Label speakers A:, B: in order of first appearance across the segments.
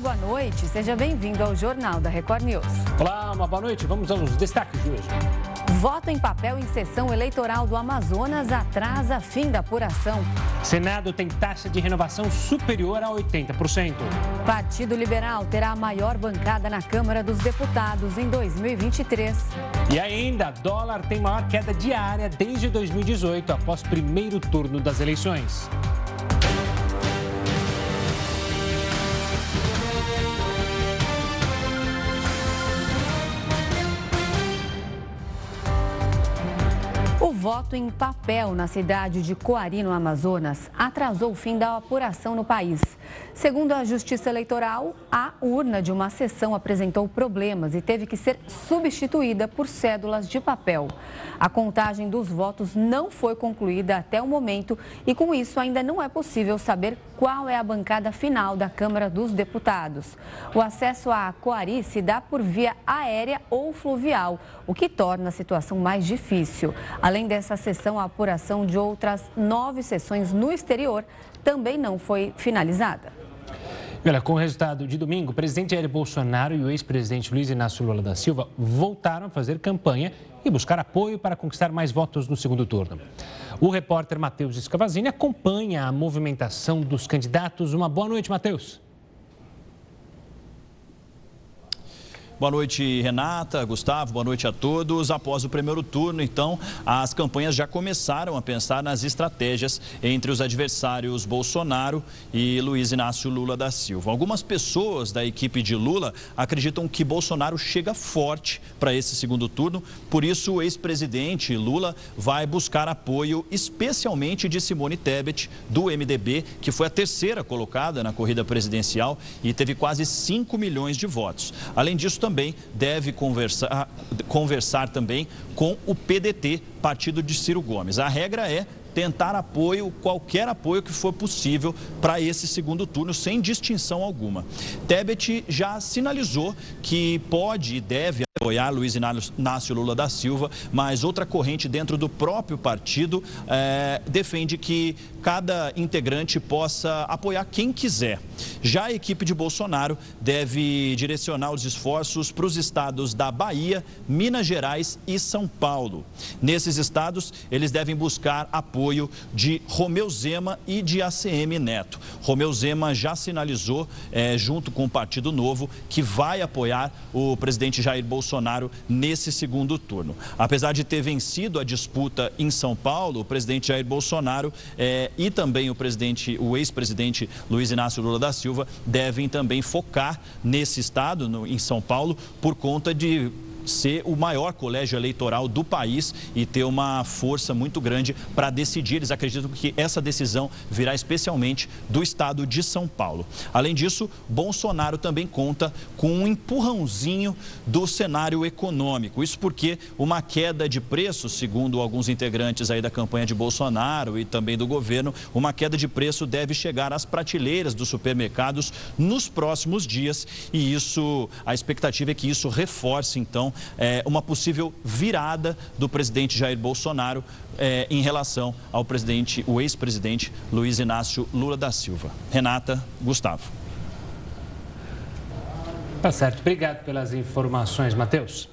A: Boa noite. Seja bem-vindo ao Jornal da Record News.
B: Olá, uma boa noite. Vamos aos destaques de hoje.
A: Voto em papel em sessão eleitoral do Amazonas atrasa fim da apuração.
B: Senado tem taxa de renovação superior a 80%.
A: Partido Liberal terá a maior bancada na Câmara dos Deputados em 2023.
B: E ainda, dólar tem maior queda diária desde 2018, após primeiro turno das eleições.
A: Voto em papel na cidade de Coari, no Amazonas, atrasou o fim da apuração no país. Segundo a Justiça Eleitoral, a urna de uma sessão apresentou problemas e teve que ser substituída por cédulas de papel. A contagem dos votos não foi concluída até o momento e, com isso, ainda não é possível saber qual é a bancada final da Câmara dos Deputados. O acesso a Coari se dá por via aérea ou fluvial, o que torna a situação mais difícil. Além dessa sessão, a apuração de outras nove sessões no exterior também não foi finalizada.
B: Olha, com o resultado de domingo, o presidente Jair Bolsonaro e o ex-presidente Luiz Inácio Lula da Silva voltaram a fazer campanha e buscar apoio para conquistar mais votos no segundo turno. O repórter Matheus Escavazini acompanha a movimentação dos candidatos. Uma boa noite, Matheus.
C: Boa noite, Renata, Gustavo, boa noite a todos. Após o primeiro turno, então, as campanhas já começaram a pensar nas estratégias entre os adversários Bolsonaro e Luiz Inácio Lula da Silva. Algumas pessoas da equipe de Lula acreditam que Bolsonaro chega forte para esse segundo turno, por isso o ex-presidente Lula vai buscar apoio especialmente de Simone Tebet, do MDB, que foi a terceira colocada na corrida presidencial e teve quase 5 milhões de votos. Além disso, também deve conversar, conversar também com o PDT, partido de Ciro Gomes. A regra é tentar apoio, qualquer apoio que for possível para esse segundo turno, sem distinção alguma. Tebet já sinalizou que pode e deve apoiar Luiz Inácio Lula da Silva, mas outra corrente dentro do próprio partido é, defende que cada integrante possa apoiar quem quiser. Já a equipe de Bolsonaro deve direcionar os esforços para os estados da Bahia, Minas Gerais e São Paulo. Nesses estados, eles devem buscar apoio de Romeu Zema e de ACM Neto. Romeu Zema já sinalizou, é, junto com o Partido Novo, que vai apoiar o presidente Jair Bolsonaro nesse segundo turno. Apesar de ter vencido a disputa em São Paulo, o presidente Jair Bolsonaro eh, e também o presidente, o ex-presidente Luiz Inácio Lula da Silva devem também focar nesse estado, no, em São Paulo, por conta de ser o maior colégio eleitoral do país e ter uma força muito grande para decidir. Eles acreditam que essa decisão virá especialmente do estado de São Paulo. Além disso, Bolsonaro também conta com um empurrãozinho do cenário econômico. Isso porque uma queda de preço, segundo alguns integrantes aí da campanha de Bolsonaro e também do governo, uma queda de preço deve chegar às prateleiras dos supermercados nos próximos dias e isso, a expectativa é que isso reforce então é, uma possível virada do presidente Jair Bolsonaro é, em relação ao presidente, o ex-presidente Luiz Inácio Lula da Silva. Renata, Gustavo.
B: Tá certo. Obrigado pelas informações, Matheus.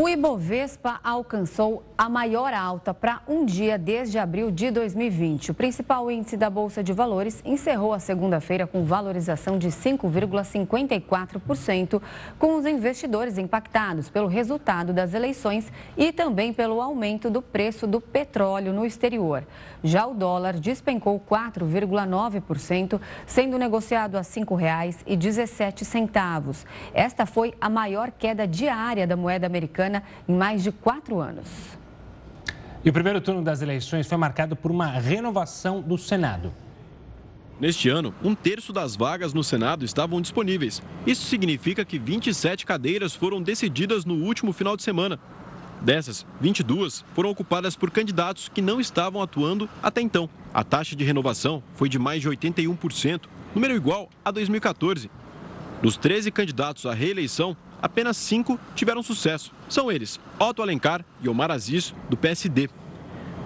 A: O Ibovespa alcançou a maior alta para um dia desde abril de 2020. O principal índice da Bolsa de Valores encerrou a segunda-feira com valorização de 5,54%, com os investidores impactados pelo resultado das eleições e também pelo aumento do preço do petróleo no exterior. Já o dólar despencou 4,9%, sendo negociado a R$ 5,17. Esta foi a maior queda diária da moeda americana em mais de quatro anos.
B: E o primeiro turno das eleições foi marcado por uma renovação do Senado.
D: Neste ano, um terço das vagas no Senado estavam disponíveis. Isso significa que 27 cadeiras foram decididas no último final de semana. Dessas, 22 foram ocupadas por candidatos que não estavam atuando até então. A taxa de renovação foi de mais de 81%, número igual a 2014. Dos 13 candidatos à reeleição, apenas cinco tiveram sucesso. São eles Otto Alencar e Omar Aziz, do PSD,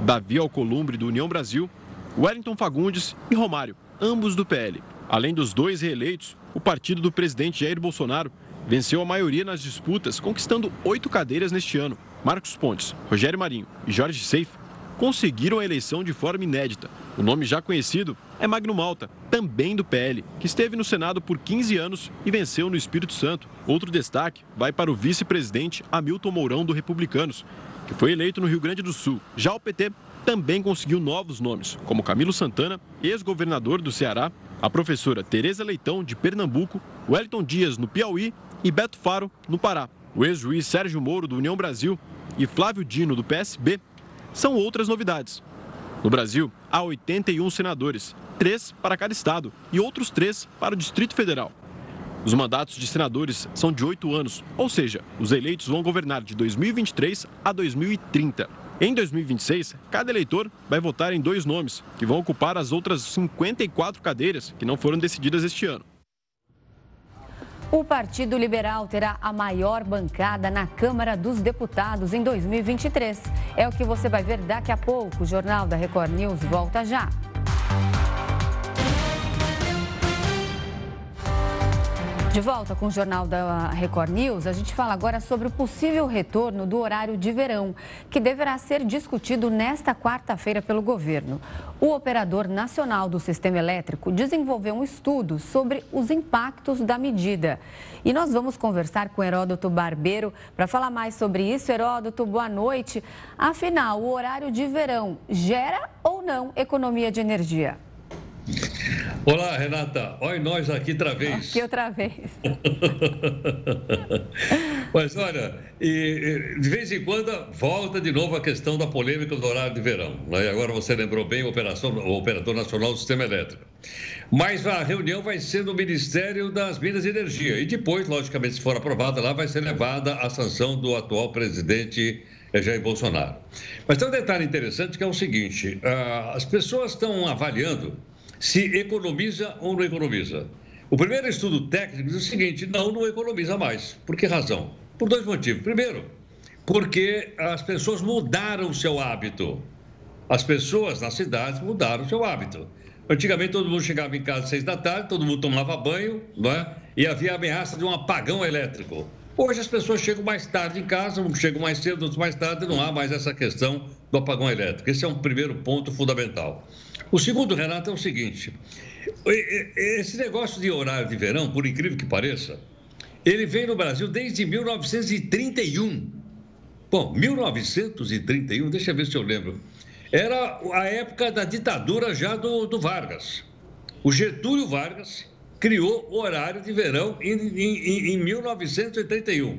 D: Davi Alcolumbre, do União Brasil, Wellington Fagundes e Romário, ambos do PL. Além dos dois reeleitos, o partido do presidente Jair Bolsonaro venceu a maioria nas disputas, conquistando oito cadeiras neste ano. Marcos Pontes, Rogério Marinho e Jorge Seif conseguiram a eleição de forma inédita. O nome já conhecido é Magno Malta, também do PL, que esteve no Senado por 15 anos e venceu no Espírito Santo. Outro destaque vai para o vice-presidente Hamilton Mourão do Republicanos, que foi eleito no Rio Grande do Sul. Já o PT também conseguiu novos nomes, como Camilo Santana, ex-governador do Ceará, a professora Tereza Leitão, de Pernambuco, Wellington Dias, no Piauí, e Beto Faro, no Pará. O ex-juiz Sérgio Moro, do União Brasil, e Flávio Dino, do PSB, são outras novidades. No Brasil, há 81 senadores, três para cada estado e outros três para o Distrito Federal. Os mandatos de senadores são de oito anos, ou seja, os eleitos vão governar de 2023 a 2030. Em 2026, cada eleitor vai votar em dois nomes, que vão ocupar as outras 54 cadeiras que não foram decididas este ano.
A: O Partido Liberal terá a maior bancada na Câmara dos Deputados em 2023. É o que você vai ver daqui a pouco. O Jornal da Record News volta já. De volta com o Jornal da Record News, a gente fala agora sobre o possível retorno do horário de verão, que deverá ser discutido nesta quarta-feira pelo governo. O operador nacional do sistema elétrico desenvolveu um estudo sobre os impactos da medida. E nós vamos conversar com Heródoto Barbeiro para falar mais sobre isso. Heródoto, boa noite. Afinal, o horário de verão gera ou não economia de energia?
E: Olá, Renata. Olha nós aqui outra vez.
A: Aqui outra vez.
E: Mas olha, e, de vez em quando volta de novo a questão da polêmica do horário de verão. Né? Agora você lembrou bem operação, o Operador Nacional do Sistema Elétrico. Mas a reunião vai ser no Ministério das Minas e Energia. E depois, logicamente, se for aprovada lá, vai ser levada à sanção do atual presidente Jair Bolsonaro. Mas tem um detalhe interessante que é o seguinte: ah, as pessoas estão avaliando se economiza ou não economiza. O primeiro estudo técnico diz o seguinte: não, não economiza mais. Por que razão? Por dois motivos. Primeiro, porque as pessoas mudaram o seu hábito. As pessoas nas cidades mudaram o seu hábito. Antigamente todo mundo chegava em casa às seis da tarde, todo mundo tomava banho, não é? E havia ameaça de um apagão elétrico. Hoje as pessoas chegam mais tarde em casa, uns chegam mais cedo, outros mais tarde, não há mais essa questão do apagão elétrico. Esse é um primeiro ponto fundamental. O segundo, Renato, é o seguinte: esse negócio de horário de verão, por incrível que pareça, ele vem no Brasil desde 1931. Bom, 1931, deixa eu ver se eu lembro. Era a época da ditadura já do, do Vargas. O Getúlio Vargas criou o horário de verão em, em, em 1931.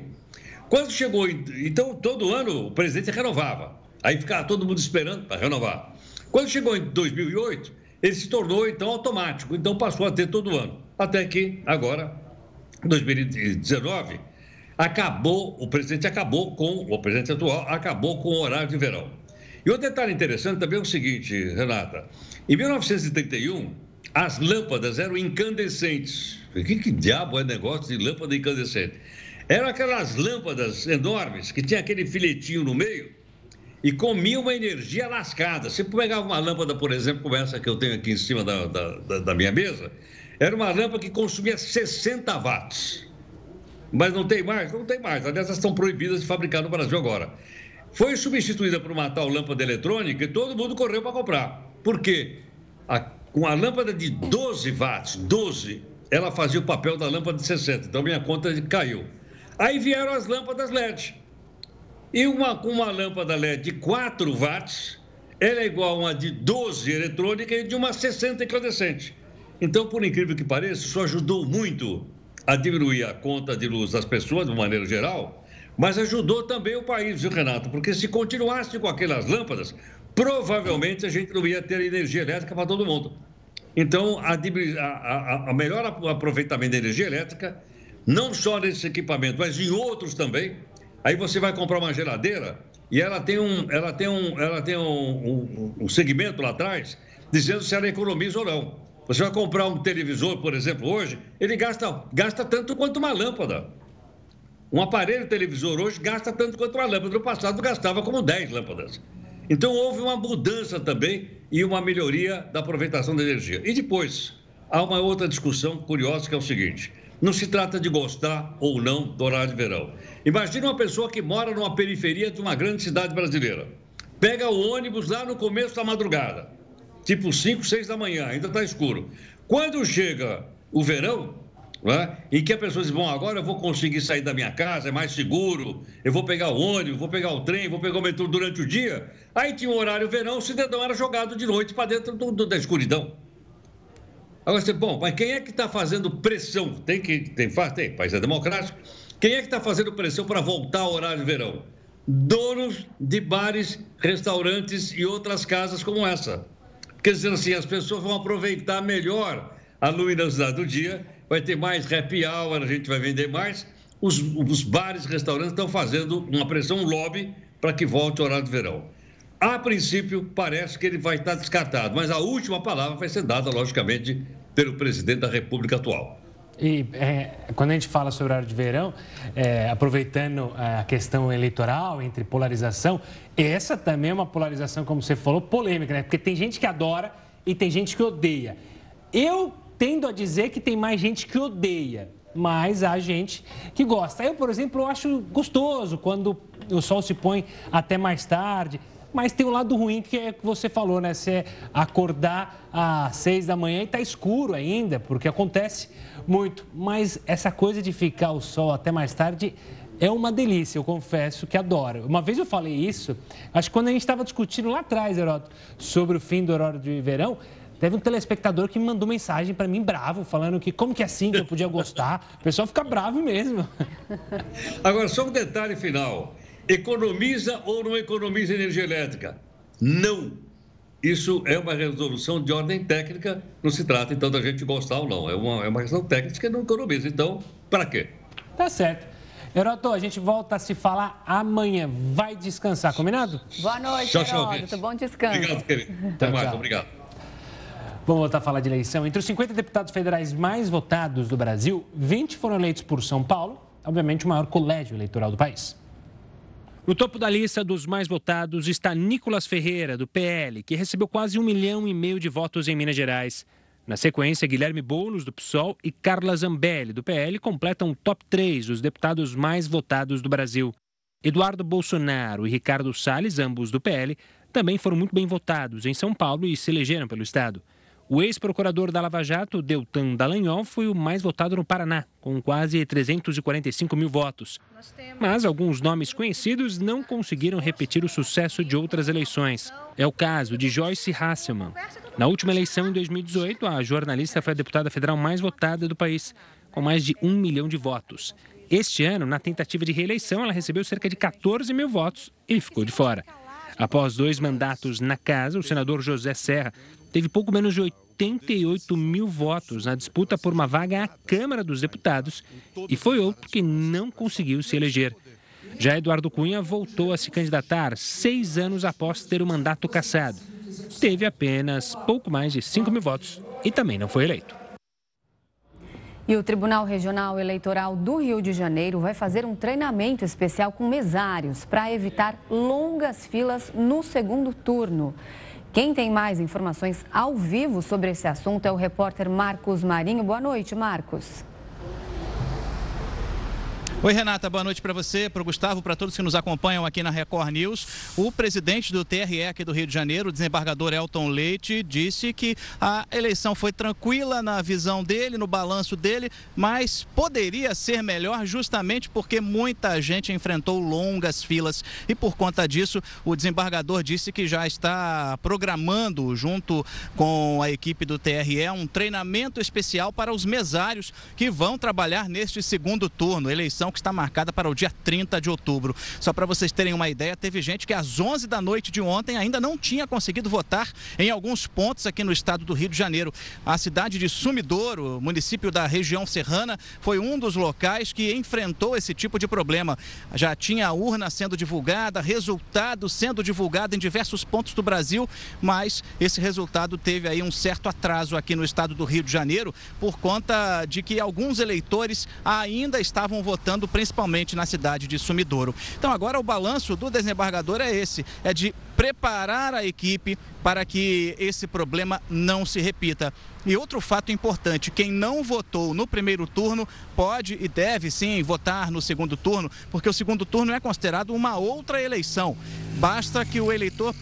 E: Quando chegou, então, todo ano o presidente renovava. Aí ficava todo mundo esperando para renovar. Quando chegou em 2008, ele se tornou então automático, então passou a ter todo ano. Até que agora, em 2019, acabou, o presidente acabou com, o presidente atual acabou com o horário de verão. E outro detalhe interessante também é o seguinte, Renata. Em 1931, as lâmpadas eram incandescentes. O que, que diabo é negócio de lâmpada incandescente? Eram aquelas lâmpadas enormes que tinha aquele filetinho no meio e comia uma energia lascada. Se pegava uma lâmpada, por exemplo, como essa que eu tenho aqui em cima da, da, da minha mesa, era uma lâmpada que consumia 60 watts. Mas não tem mais? Não tem mais. Aliás, elas estão proibidas de fabricar no Brasil agora. Foi substituída por uma tal lâmpada eletrônica e todo mundo correu para comprar. Por quê? A, com a lâmpada de 12 watts, 12, ela fazia o papel da lâmpada de 60. Então minha conta caiu. Aí vieram as lâmpadas LED. E uma, uma lâmpada LED de 4 watts, ela é igual a uma de 12 eletrônica e de uma 60 incandescente. Então, por incrível que pareça, isso ajudou muito a diminuir a conta de luz das pessoas, de maneira geral, mas ajudou também o país, viu, Renato? Porque se continuasse com aquelas lâmpadas, provavelmente a gente não ia ter energia elétrica para todo mundo. Então, a, a, a melhor aproveitamento da energia elétrica, não só nesse equipamento, mas em outros também, Aí você vai comprar uma geladeira e ela tem um, ela tem um, ela tem um, um, um segmento lá atrás dizendo se ela economiza ou não. Você vai comprar um televisor, por exemplo, hoje, ele gasta, gasta tanto quanto uma lâmpada. Um aparelho televisor hoje gasta tanto quanto uma lâmpada. No passado gastava como 10 lâmpadas. Então houve uma mudança também e uma melhoria da aproveitação da energia. E depois, há uma outra discussão curiosa que é o seguinte: não se trata de gostar ou não do horário de verão. Imagina uma pessoa que mora numa periferia de uma grande cidade brasileira. Pega o ônibus lá no começo da madrugada, tipo 5, 6 da manhã, ainda está escuro. Quando chega o verão, né, que a pessoa diz: Bom, agora eu vou conseguir sair da minha casa, é mais seguro, eu vou pegar o ônibus, vou pegar o trem, vou pegar o metrô durante o dia. Aí tinha um horário verão, o cidadão era jogado de noite para dentro do, do, da escuridão. Agora você, bom, mas quem é que está fazendo pressão? Tem que, tem, tem, país é democrático. Quem é que está fazendo pressão para voltar ao horário de verão? Donos de bares, restaurantes e outras casas como essa. Quer dizer assim, as pessoas vão aproveitar melhor a luminosidade do dia, vai ter mais happy hour, a gente vai vender mais. Os, os bares, restaurantes estão fazendo uma pressão, um lobby, para que volte o horário de verão. A princípio, parece que ele vai estar descartado, mas a última palavra vai ser dada, logicamente, pelo presidente da República atual.
B: E é, quando a gente fala sobre horário de verão, é, aproveitando a questão eleitoral entre polarização, essa também é uma polarização, como você falou, polêmica, né? Porque tem gente que adora e tem gente que odeia. Eu tendo a dizer que tem mais gente que odeia, mas há gente que gosta. Eu, por exemplo, acho gostoso quando o sol se põe até mais tarde. Mas tem um lado ruim que é que você falou, né? Você acordar às seis da manhã e tá escuro ainda, porque acontece muito. Mas essa coisa de ficar o sol até mais tarde é uma delícia, eu confesso que adoro. Uma vez eu falei isso, acho que quando a gente estava discutindo lá atrás, Heroto, sobre o fim do horário de verão, Teve um telespectador que me mandou mensagem para mim bravo, falando que como que é assim que eu podia gostar. O pessoal fica bravo mesmo.
E: Agora, só um detalhe final. Economiza ou não economiza energia elétrica? Não. Isso é uma resolução de ordem técnica, não se trata então da gente gostar ou não. É uma, é uma questão técnica não economiza. Então, para quê?
B: Tá certo. Heroto, a gente volta a se falar amanhã. Vai descansar, combinado?
A: Boa noite, tchau, Heroto. Bom descanso.
E: Obrigado, querido. Até mais, tchau. obrigado.
B: Vamos voltar a falar de eleição. Entre os 50 deputados federais mais votados do Brasil, 20 foram eleitos por São Paulo, obviamente o maior colégio eleitoral do país. No topo da lista dos mais votados está Nicolas Ferreira, do PL, que recebeu quase um milhão e meio de votos em Minas Gerais. Na sequência, Guilherme Boulos, do PSOL, e Carla Zambelli, do PL, completam o top 3 dos deputados mais votados do Brasil. Eduardo Bolsonaro e Ricardo Salles, ambos do PL, também foram muito bem votados em São Paulo e se elegeram pelo Estado. O ex-procurador da Lava Jato, Deltan Dallagnol, foi o mais votado no Paraná, com quase 345 mil votos. Mas alguns nomes conhecidos não conseguiram repetir o sucesso de outras eleições. É o caso de Joyce Hasselman. Na última eleição, em 2018, a jornalista foi a deputada federal mais votada do país, com mais de um milhão de votos. Este ano, na tentativa de reeleição, ela recebeu cerca de 14 mil votos e ficou de fora. Após dois mandatos na casa, o senador José Serra teve pouco menos de 88 mil votos na disputa por uma vaga à Câmara dos Deputados e foi outro que não conseguiu se eleger. Já Eduardo Cunha voltou a se candidatar seis anos após ter o mandato cassado. Teve apenas pouco mais de 5 mil votos e também não foi eleito.
A: E o Tribunal Regional Eleitoral do Rio de Janeiro vai fazer um treinamento especial com mesários para evitar longas filas no segundo turno. Quem tem mais informações ao vivo sobre esse assunto é o repórter Marcos Marinho. Boa noite, Marcos.
F: Oi, Renata, boa noite para você, para o Gustavo, para todos que nos acompanham aqui na Record News. O presidente do TRE aqui do Rio de Janeiro, o desembargador Elton Leite, disse que a eleição foi tranquila na visão dele, no balanço dele, mas poderia ser melhor justamente porque muita gente enfrentou longas filas e por conta disso o desembargador disse que já está programando, junto com a equipe do TRE, um treinamento especial para os mesários que vão trabalhar neste segundo turno, eleição que está marcada para o dia 30 de outubro. Só para vocês terem uma ideia, teve gente que às 11 da noite de ontem ainda não tinha conseguido votar em alguns pontos aqui no estado do Rio de Janeiro. A cidade de Sumidouro, município da região serrana, foi um dos locais que enfrentou esse tipo de problema. Já tinha a urna sendo divulgada, resultado sendo divulgado em diversos pontos do Brasil, mas esse resultado teve aí um certo atraso aqui no estado do Rio de Janeiro por conta de que alguns eleitores ainda estavam votando, principalmente na cidade de Sumidouro. Então agora o balanço do desembargador é esse, é de preparar a equipe para que esse problema não se repita. E outro fato importante: quem não votou no primeiro turno pode e deve sim votar no segundo turno, porque o segundo turno é considerado uma outra eleição. Basta que o eleitor,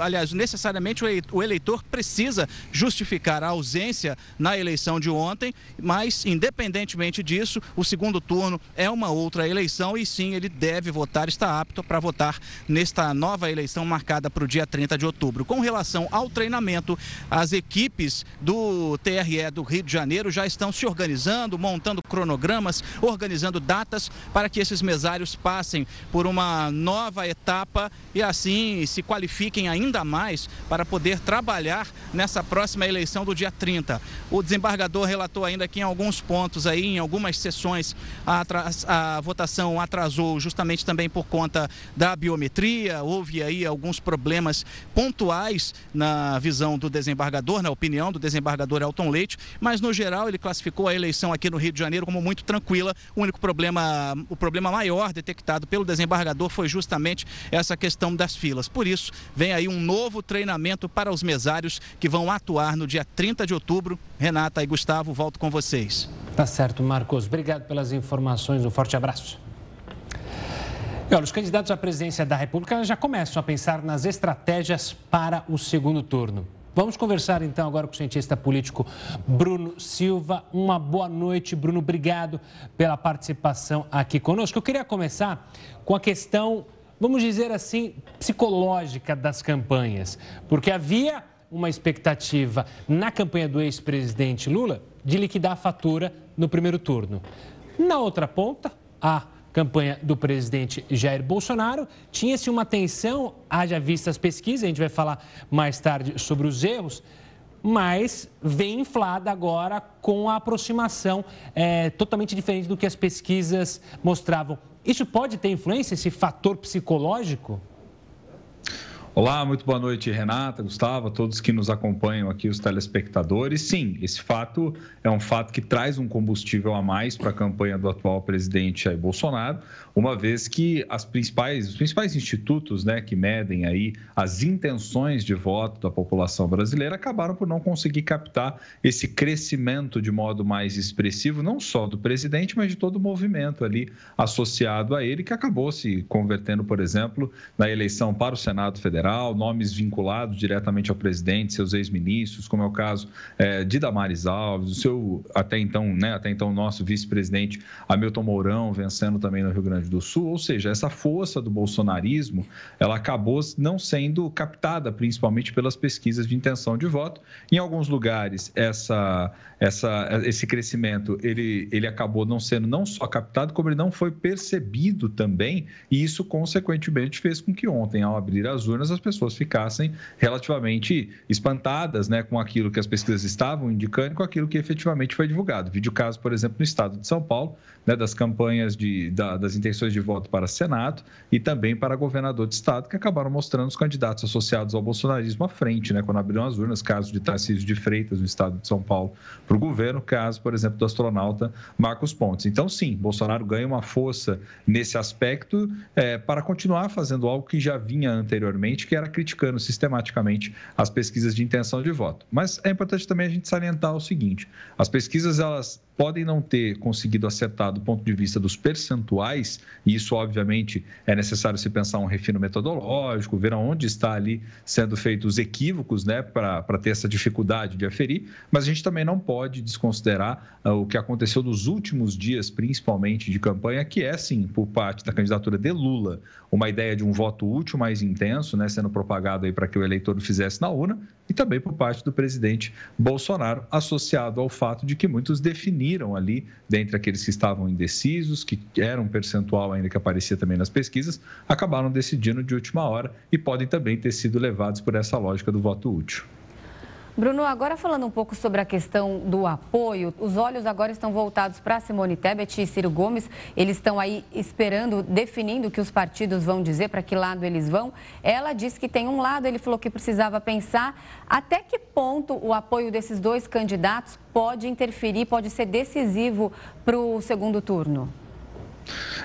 F: aliás, necessariamente o eleitor precisa justificar a ausência na eleição de ontem, mas independentemente disso, o segundo turno é uma outra eleição e sim, ele deve votar, está apto para votar nesta nova eleição marcada para o dia 30 de outubro. Com relação ao treinamento, as equipes do TRE do Rio de Janeiro já estão se organizando, montando cronogramas, organizando datas para que esses mesários passem por uma nova etapa e assim se qualifiquem ainda mais para poder trabalhar nessa próxima eleição do dia 30. O desembargador relatou ainda que em alguns pontos aí, em algumas sessões, a, a votação atrasou justamente também por conta da biometria, houve aí alguns problemas pontuais na visão do desembargador, na opinião do desembargador Elton Leite, mas no geral ele classificou a eleição aqui no Rio de Janeiro como muito tranquila. O único problema, o problema maior detectado pelo desembargador foi justamente essa questão das filas. Por isso, vem aí um novo treinamento para os mesários que vão atuar no dia 30 de outubro. Renata e Gustavo, volto com vocês.
B: Tá certo, Marcos. Obrigado pelas informações. Um forte abraço. Olha, os candidatos à presidência da República já começam a pensar nas estratégias para o segundo turno. Vamos conversar então agora com o cientista político Bruno Silva. Uma boa noite, Bruno. Obrigado pela participação aqui conosco. Eu queria começar com a questão vamos dizer assim, psicológica das campanhas, porque havia uma expectativa na campanha do ex-presidente Lula de liquidar a fatura no primeiro turno. Na outra ponta, a campanha do presidente Jair Bolsonaro, tinha-se uma tensão, haja vista as pesquisas, a gente vai falar mais tarde sobre os erros, mas vem inflada agora com a aproximação é, totalmente diferente do que as pesquisas mostravam. Isso pode ter influência, esse fator psicológico?
G: Olá, muito boa noite, Renata, Gustavo, todos que nos acompanham aqui, os telespectadores. Sim, esse fato é um fato que traz um combustível a mais para a campanha do atual presidente Jair Bolsonaro, uma vez que as principais, os principais institutos né, que medem aí as intenções de voto da população brasileira acabaram por não conseguir captar esse crescimento de modo mais expressivo, não só do presidente, mas de todo o movimento ali associado a ele, que acabou se convertendo, por exemplo, na eleição para o Senado Federal Federal, nomes vinculados diretamente ao presidente, seus ex-ministros, como é o caso é, de Damares Alves, o seu até então, né, até então nosso vice-presidente Hamilton Mourão vencendo também no Rio Grande do Sul, ou seja, essa força do bolsonarismo, ela acabou não sendo captada principalmente pelas pesquisas de intenção de voto. Em alguns lugares, essa, essa, esse crescimento ele, ele acabou não sendo não só captado, como ele não foi percebido também, e isso consequentemente fez com que ontem, ao abrir as urnas, as pessoas ficassem relativamente espantadas né, com aquilo que as pesquisas estavam indicando e com aquilo que efetivamente foi divulgado. Vídeo caso, por exemplo, no estado de São Paulo, né, das campanhas de, da, das intenções de voto para Senado e também para governador de estado, que acabaram mostrando os candidatos associados ao bolsonarismo à frente, né, quando abriram as urnas, caso de Tarcísio de Freitas, no estado de São Paulo, para o governo, caso, por exemplo, do astronauta Marcos Pontes. Então, sim, Bolsonaro ganha uma força nesse aspecto é, para continuar fazendo algo que já vinha anteriormente, que era criticando sistematicamente as pesquisas de intenção de voto. Mas é importante também a gente salientar o seguinte: as pesquisas elas podem não ter conseguido acertar do ponto de vista dos percentuais, e isso, obviamente, é necessário se pensar um refino metodológico, ver aonde está ali sendo feitos equívocos, né, para ter essa dificuldade de aferir, mas a gente também não pode desconsiderar uh, o que aconteceu nos últimos dias, principalmente de campanha, que é, sim, por parte da candidatura de Lula, uma ideia de um voto útil mais intenso, né, sendo propagado aí para que o eleitor o fizesse na urna, e também por parte do presidente Bolsonaro, associado ao fato de que muitos definiram ali, dentre aqueles que estavam indecisos, que era um percentual ainda que aparecia também nas pesquisas, acabaram decidindo de última hora e podem também ter sido levados por essa lógica do voto útil.
A: Bruno, agora falando um pouco sobre a questão do apoio, os olhos agora estão voltados para Simone Tebet e Ciro Gomes. Eles estão aí esperando, definindo o que os partidos vão dizer, para que lado eles vão. Ela disse que tem um lado, ele falou que precisava pensar até que ponto o apoio desses dois candidatos pode interferir, pode ser decisivo para o segundo turno.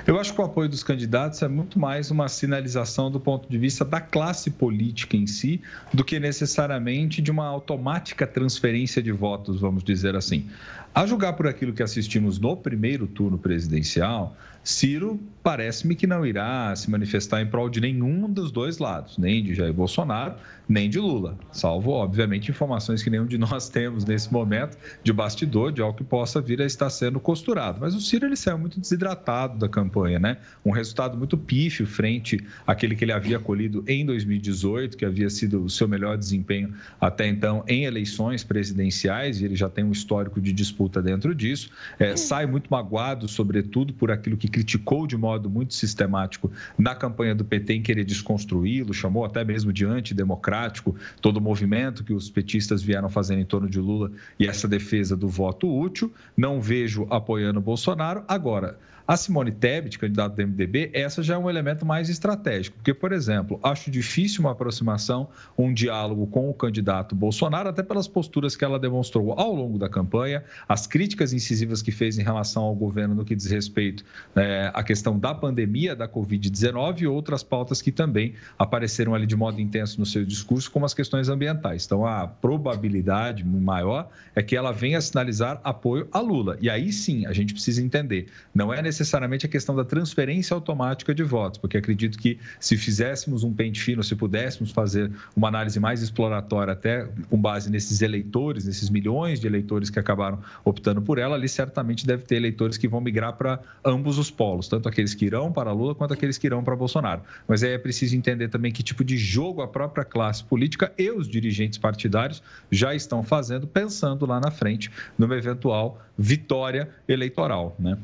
G: Eu acho que o apoio dos candidatos é muito mais uma sinalização do ponto de vista da classe política em si, do que necessariamente de uma automática transferência de votos, vamos dizer assim. A julgar por aquilo que assistimos no primeiro turno presidencial, Ciro parece-me que não irá se manifestar em prol de nenhum dos dois lados, nem de Jair Bolsonaro, nem de Lula, salvo, obviamente, informações que nenhum de nós temos nesse momento de bastidor, de algo que possa vir a estar sendo costurado. Mas o Ciro ele saiu muito desidratado da campanha, né? Um resultado muito pífio frente àquele que ele havia colhido em 2018, que havia sido o seu melhor desempenho até então em eleições presidenciais, e ele já tem um histórico de disputa dentro disso. É, sai muito magoado, sobretudo, por aquilo que criticou de modo muito sistemático na campanha do PT em querer desconstruí-lo, chamou até mesmo de antidemocrático todo o movimento que os petistas vieram fazendo em torno de Lula e essa defesa do voto útil. Não vejo apoiando Bolsonaro. Agora, a Simone Tebet, candidata do MDB, essa já é um elemento mais estratégico, porque, por exemplo, acho difícil uma aproximação, um diálogo com o candidato Bolsonaro, até pelas posturas que ela demonstrou ao longo da campanha, as críticas incisivas que fez em relação ao governo no que diz respeito é, à questão da pandemia da Covid-19 e outras pautas que também apareceram ali de modo intenso no seu discurso, como as questões ambientais. Então, a probabilidade maior é que ela venha sinalizar apoio a Lula. E aí sim, a gente precisa entender, não é necessário necessariamente a questão da transferência automática de votos, porque acredito que se fizéssemos um pente fino, se pudéssemos fazer uma análise mais exploratória, até com base nesses eleitores, nesses milhões de eleitores que acabaram optando por ela, ali certamente deve ter eleitores que vão migrar para ambos os polos, tanto aqueles que irão para Lula quanto aqueles que irão para Bolsonaro. Mas aí é preciso entender também que tipo de jogo a própria classe política e os dirigentes partidários já estão fazendo, pensando lá na frente numa eventual vitória eleitoral, né?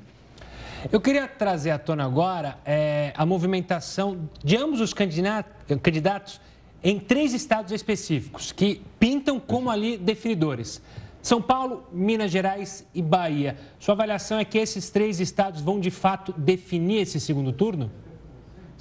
B: Eu queria trazer à tona agora é, a movimentação de ambos os candidatos em três estados específicos, que pintam como ali definidores. São Paulo, Minas Gerais e Bahia. Sua avaliação é que esses três estados vão de fato definir esse segundo turno?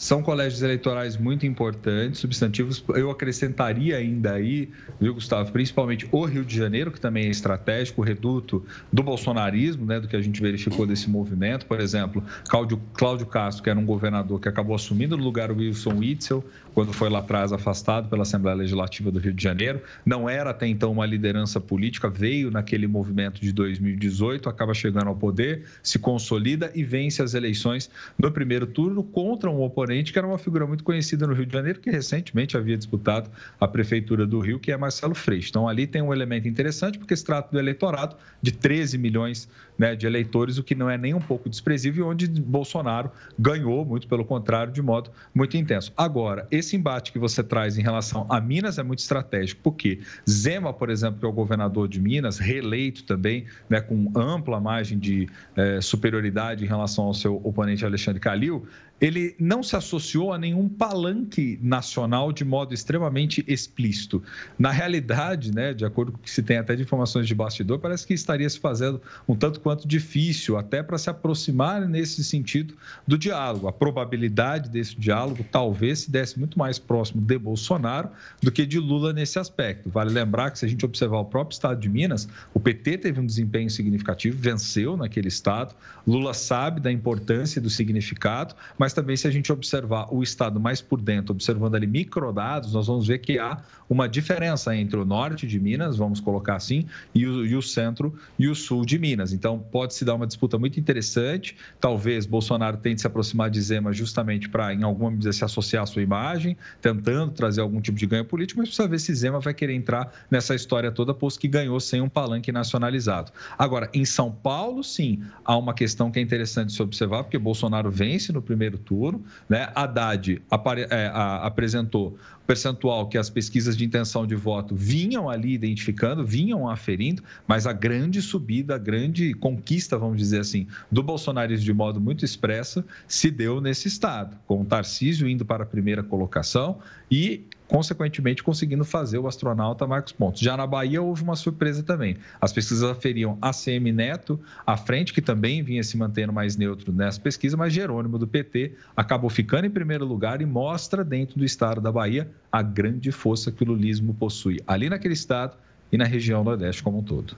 G: São colégios eleitorais muito importantes, substantivos. Eu acrescentaria ainda aí, viu, Gustavo, principalmente o Rio de Janeiro, que também é estratégico, reduto do bolsonarismo, né, do que a gente verificou desse movimento. Por exemplo, Cláudio, Cláudio Castro, que era um governador que acabou assumindo no lugar o Wilson Witzel, quando foi lá atrás afastado pela Assembleia Legislativa do Rio de Janeiro. Não era até então uma liderança política, veio naquele movimento de 2018, acaba chegando ao poder, se consolida e vence as eleições no primeiro turno contra um oponente que era uma figura muito conhecida no Rio de Janeiro, que recentemente havia disputado a Prefeitura do Rio, que é Marcelo Freixo. Então, ali tem um elemento interessante, porque se trata do eleitorado de 13 milhões né, de eleitores, o que não é nem um pouco desprezível, onde Bolsonaro ganhou, muito pelo contrário, de modo muito intenso. Agora, esse embate que você traz em relação a Minas é muito estratégico, porque Zema, por exemplo, que é o governador de Minas, reeleito também, né, com ampla margem de eh, superioridade em relação ao seu oponente Alexandre Calil, ele não se associou a nenhum palanque nacional de modo extremamente explícito. Na realidade, né, de acordo com o que se tem até de informações de bastidor, parece que estaria se fazendo um tanto quanto difícil até para se aproximar nesse sentido do diálogo. A probabilidade desse diálogo talvez se desse muito mais próximo de Bolsonaro do que de Lula nesse aspecto. Vale lembrar que se a gente observar o próprio estado de Minas, o PT teve um desempenho significativo, venceu naquele estado. Lula sabe da importância do significado, mas mas também se a gente observar o estado mais por dentro, observando ali microdados, nós vamos ver que há uma diferença entre o norte de Minas, vamos colocar assim, e o, e o centro e o sul de Minas. Então, pode-se dar uma disputa muito interessante. Talvez Bolsonaro tente se aproximar de Zema justamente para, em alguma medida, se associar à sua imagem, tentando trazer algum tipo de ganho político, mas precisa ver se Zema vai querer entrar nessa história toda, posto que ganhou sem um palanque nacionalizado. Agora, em São Paulo, sim, há uma questão que é interessante se observar, porque Bolsonaro vence no primeiro turno. Né? Haddad apare, é, a, apresentou percentual que as pesquisas de intenção de voto vinham ali identificando, vinham aferindo, mas a grande subida, a grande conquista, vamos dizer assim, do bolsonarismo de modo muito expresso se deu nesse estado, com o Tarcísio indo para a primeira colocação e consequentemente conseguindo fazer o astronauta Marcos Pontes. Já na Bahia houve uma surpresa também. As pesquisas aferiam ACM Neto à frente, que também vinha se mantendo mais neutro nessa pesquisa, mas Jerônimo do PT acabou ficando em primeiro lugar e mostra dentro do estado da Bahia a grande força que o lulismo possui ali naquele estado e na região nordeste como um todo.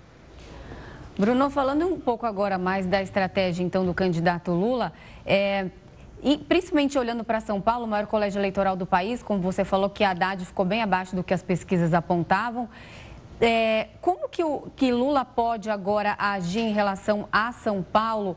A: Bruno, falando um pouco agora mais da estratégia então do candidato Lula, é, e principalmente olhando para São Paulo, o maior colégio eleitoral do país, como você falou que a Haddad ficou bem abaixo do que as pesquisas apontavam. É, como que, o, que Lula pode agora agir em relação a São Paulo?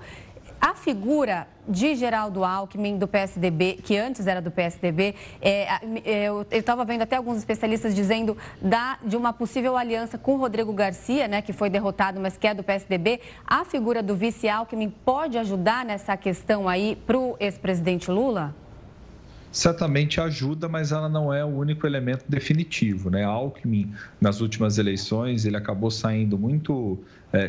A: A figura de Geraldo Alckmin, do PSDB, que antes era do PSDB, é, é, eu estava vendo até alguns especialistas dizendo da, de uma possível aliança com Rodrigo Garcia, né, que foi derrotado, mas que é do PSDB. A figura do vice Alckmin pode ajudar nessa questão aí para o ex-presidente Lula?
G: certamente ajuda, mas ela não é o único elemento definitivo. Né? Alckmin, nas últimas eleições, ele acabou saindo muito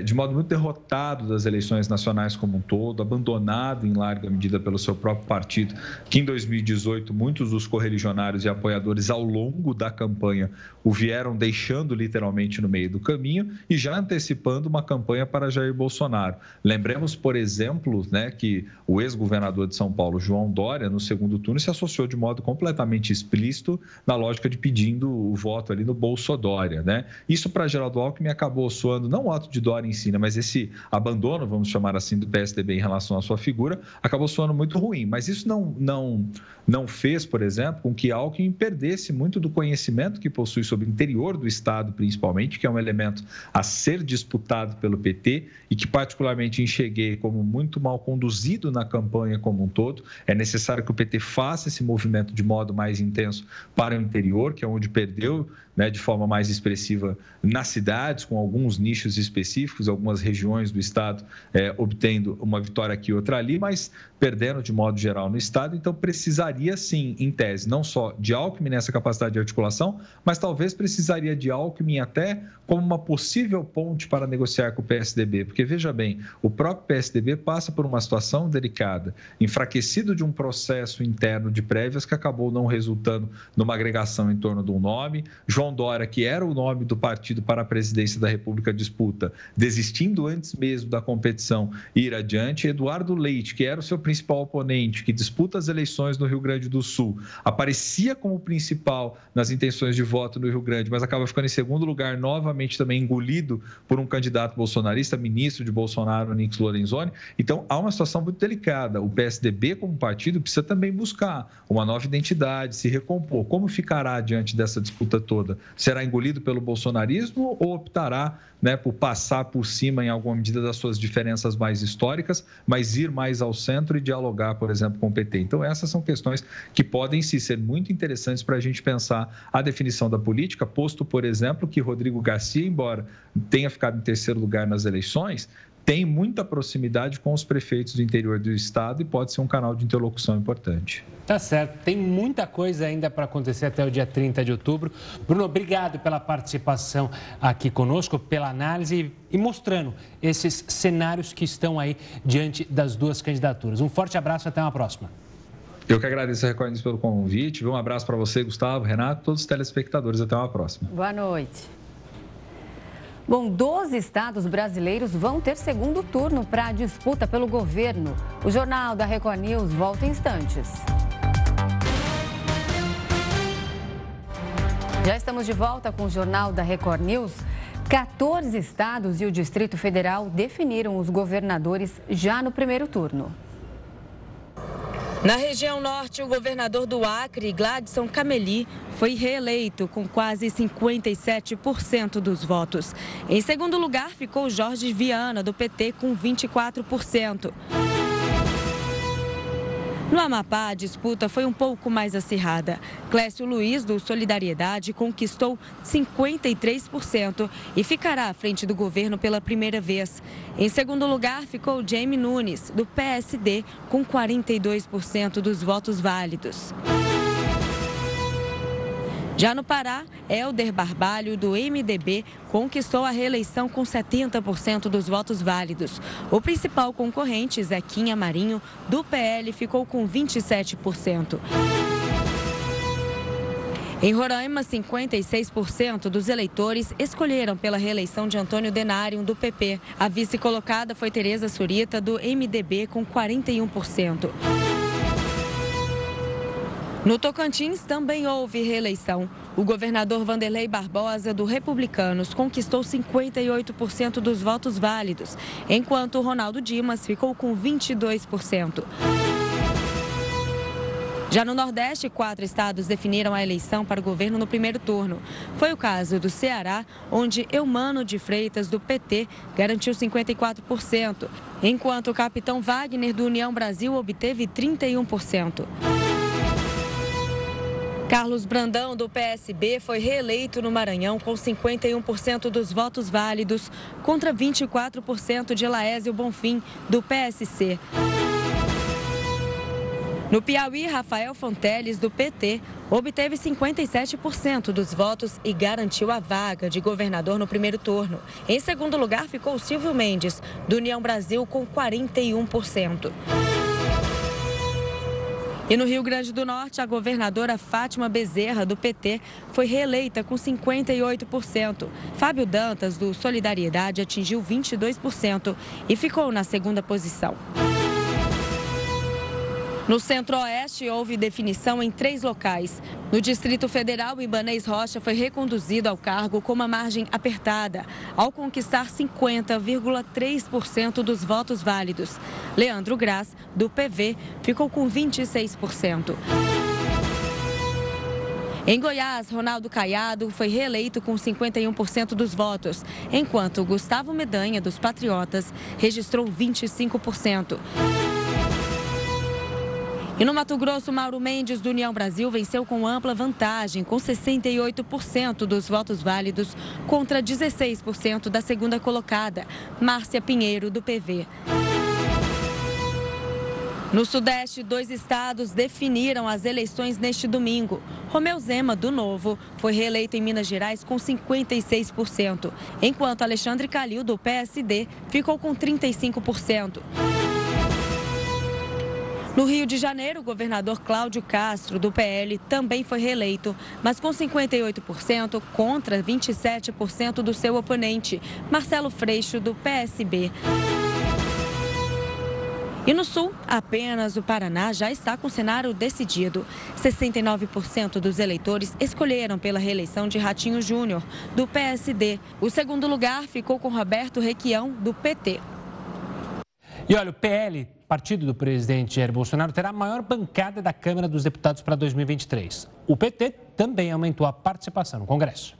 G: de modo muito derrotado das eleições nacionais como um todo, abandonado em larga medida pelo seu próprio partido, que em 2018 muitos dos correligionários e apoiadores ao longo da campanha o vieram deixando literalmente no meio do caminho e já antecipando uma campanha para Jair Bolsonaro. Lembremos, por exemplo, né, que o ex-governador de São Paulo, João Dória, no segundo turno se associou de modo completamente explícito na lógica de pedindo o voto ali no Bolso Dória. Né? Isso para Geraldo Alckmin acabou soando não o ato de Dória ensina, mas esse abandono, vamos chamar assim, do PSDB em relação à sua figura, acabou soando muito ruim. Mas isso não, não, não fez, por exemplo, com que Alckmin perdesse muito do conhecimento que possui sobre o interior do Estado, principalmente, que é um elemento a ser disputado pelo PT e que, particularmente, enxerguei como muito mal conduzido na campanha como um todo. É necessário que o PT faça esse movimento de modo mais intenso para o interior, que é onde perdeu né, de forma mais expressiva nas cidades, com alguns nichos específicos, algumas regiões do estado é, obtendo uma vitória aqui outra ali, mas perdendo de modo geral no estado. Então, precisaria sim, em tese, não só de Alckmin nessa capacidade de articulação, mas talvez precisaria de Alckmin até como uma possível ponte para negociar com o PSDB. Porque, veja bem, o próprio PSDB passa por uma situação delicada, enfraquecido de um processo interno de prévias que acabou não resultando numa agregação em torno de um nome. João João Dória, que era o nome do partido para a presidência da República disputa, desistindo antes mesmo da competição ir adiante. Eduardo Leite, que era o seu principal oponente, que disputa as eleições no Rio Grande do Sul, aparecia como principal nas intenções de voto no Rio Grande, mas acaba ficando em segundo lugar, novamente também engolido por um candidato bolsonarista, ministro de Bolsonaro, Nix Lorenzoni. Então, há uma situação muito delicada. O PSDB, como partido, precisa também buscar uma nova identidade, se recompor. Como ficará diante dessa disputa toda? Será engolido pelo bolsonarismo ou optará né, por passar por cima, em alguma medida, das suas diferenças mais históricas, mas ir mais ao centro e dialogar, por exemplo, com o PT? Então, essas são questões que podem sim ser muito interessantes para a gente pensar a definição da política, posto, por exemplo, que Rodrigo Garcia, embora tenha ficado em terceiro lugar nas eleições, tem muita proximidade com os prefeitos do interior do estado e pode ser um canal de interlocução importante.
B: Tá certo, tem muita coisa ainda para acontecer até o dia 30 de outubro. Bruno, obrigado pela participação aqui conosco, pela análise e mostrando esses cenários que estão aí diante das duas candidaturas. Um forte abraço e até uma próxima.
G: Eu que agradeço a Record pelo convite. Um abraço para você, Gustavo, Renato, todos os telespectadores. Até uma próxima.
A: Boa noite. Bom, 12 estados brasileiros vão ter segundo turno para a disputa pelo governo. O Jornal da Record News volta em instantes. Já estamos de volta com o Jornal da Record News. 14 estados e o Distrito Federal definiram os governadores já no primeiro turno.
H: Na região norte, o governador do Acre, Gladson Cameli, foi reeleito com quase 57% dos votos. Em segundo lugar, ficou Jorge Viana, do PT, com 24%. No Amapá, a disputa foi um pouco mais acirrada. Clécio Luiz, do Solidariedade, conquistou 53% e ficará à frente do governo pela primeira vez. Em segundo lugar, ficou Jamie Nunes, do PSD, com 42% dos votos válidos. Já no Pará, Helder Barbalho, do MDB, conquistou a reeleição com 70% dos votos válidos. O principal concorrente, Zequinha Marinho, do PL, ficou com 27%. Em Roraima, 56% dos eleitores escolheram pela reeleição de Antônio Denário, do PP. A vice colocada foi Tereza Surita, do MDB, com 41%. No Tocantins também houve reeleição. O governador Vanderlei Barbosa, do Republicanos, conquistou 58% dos votos válidos, enquanto Ronaldo Dimas ficou com 22%. Já no Nordeste, quatro estados definiram a eleição para o governo no primeiro turno. Foi o caso do Ceará, onde Eumano de Freitas, do PT, garantiu 54%, enquanto o capitão Wagner, do União Brasil, obteve 31%. Carlos Brandão, do PSB, foi reeleito no Maranhão com 51% dos votos válidos, contra 24% de Laésio Bonfim, do PSC. No Piauí, Rafael Fonteles, do PT, obteve 57% dos votos e garantiu a vaga de governador no primeiro turno. Em segundo lugar, ficou Silvio Mendes, do União Brasil, com 41%. E no Rio Grande do Norte, a governadora Fátima Bezerra, do PT, foi reeleita com 58%. Fábio Dantas, do Solidariedade, atingiu 22% e ficou na segunda posição. No Centro-Oeste, houve definição em três locais. No Distrito Federal, Ibanez Rocha foi reconduzido ao cargo com uma margem apertada, ao conquistar 50,3% dos votos válidos. Leandro Graz, do PV, ficou com 26%. Em Goiás, Ronaldo Caiado foi reeleito com 51% dos votos, enquanto Gustavo Medanha, dos Patriotas, registrou 25%. E no Mato Grosso, Mauro Mendes, do União Brasil, venceu com ampla vantagem, com 68% dos votos válidos contra 16% da segunda colocada, Márcia Pinheiro, do PV. No Sudeste, dois estados definiram as eleições neste domingo. Romeu Zema, do Novo, foi reeleito em Minas Gerais com 56%, enquanto Alexandre Calil, do PSD, ficou com 35%. No Rio de Janeiro, o governador Cláudio Castro, do PL, também foi reeleito, mas com 58% contra 27% do seu oponente, Marcelo Freixo, do PSB. E no Sul, apenas o Paraná já está com o cenário decidido. 69% dos eleitores escolheram pela reeleição de Ratinho Júnior, do PSD. O segundo lugar ficou com Roberto Requião, do PT.
B: E olha, o PL, partido do presidente Jair Bolsonaro, terá a maior bancada da Câmara dos Deputados para 2023. O PT também aumentou a participação no Congresso.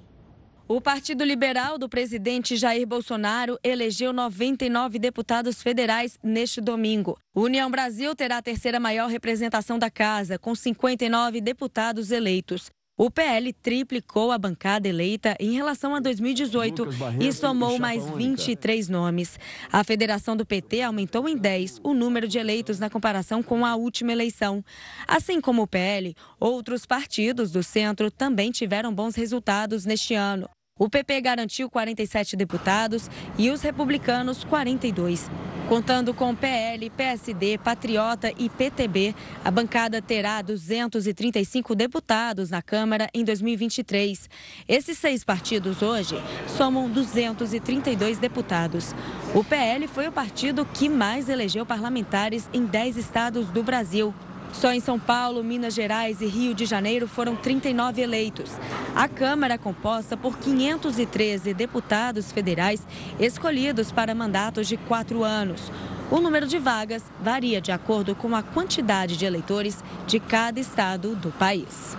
H: O Partido Liberal do presidente Jair Bolsonaro elegeu 99 deputados federais neste domingo. O União Brasil terá a terceira maior representação da casa, com 59 deputados eleitos. O PL triplicou a bancada eleita em relação a 2018 e somou mais 23 nomes. A federação do PT aumentou em 10 o número de eleitos na comparação com a última eleição. Assim como o PL, outros partidos do centro também tiveram bons resultados neste ano. O PP garantiu 47 deputados e os republicanos 42. Contando com PL, PSD, Patriota e PTB, a bancada terá 235 deputados na Câmara em 2023. Esses seis partidos hoje somam 232 deputados. O PL foi o partido que mais elegeu parlamentares em 10 estados do Brasil. Só em São Paulo, Minas Gerais e Rio de Janeiro foram 39 eleitos. A Câmara é composta por 513 deputados federais escolhidos para mandatos de quatro anos. O número de vagas varia de acordo com a quantidade de eleitores de cada estado do país.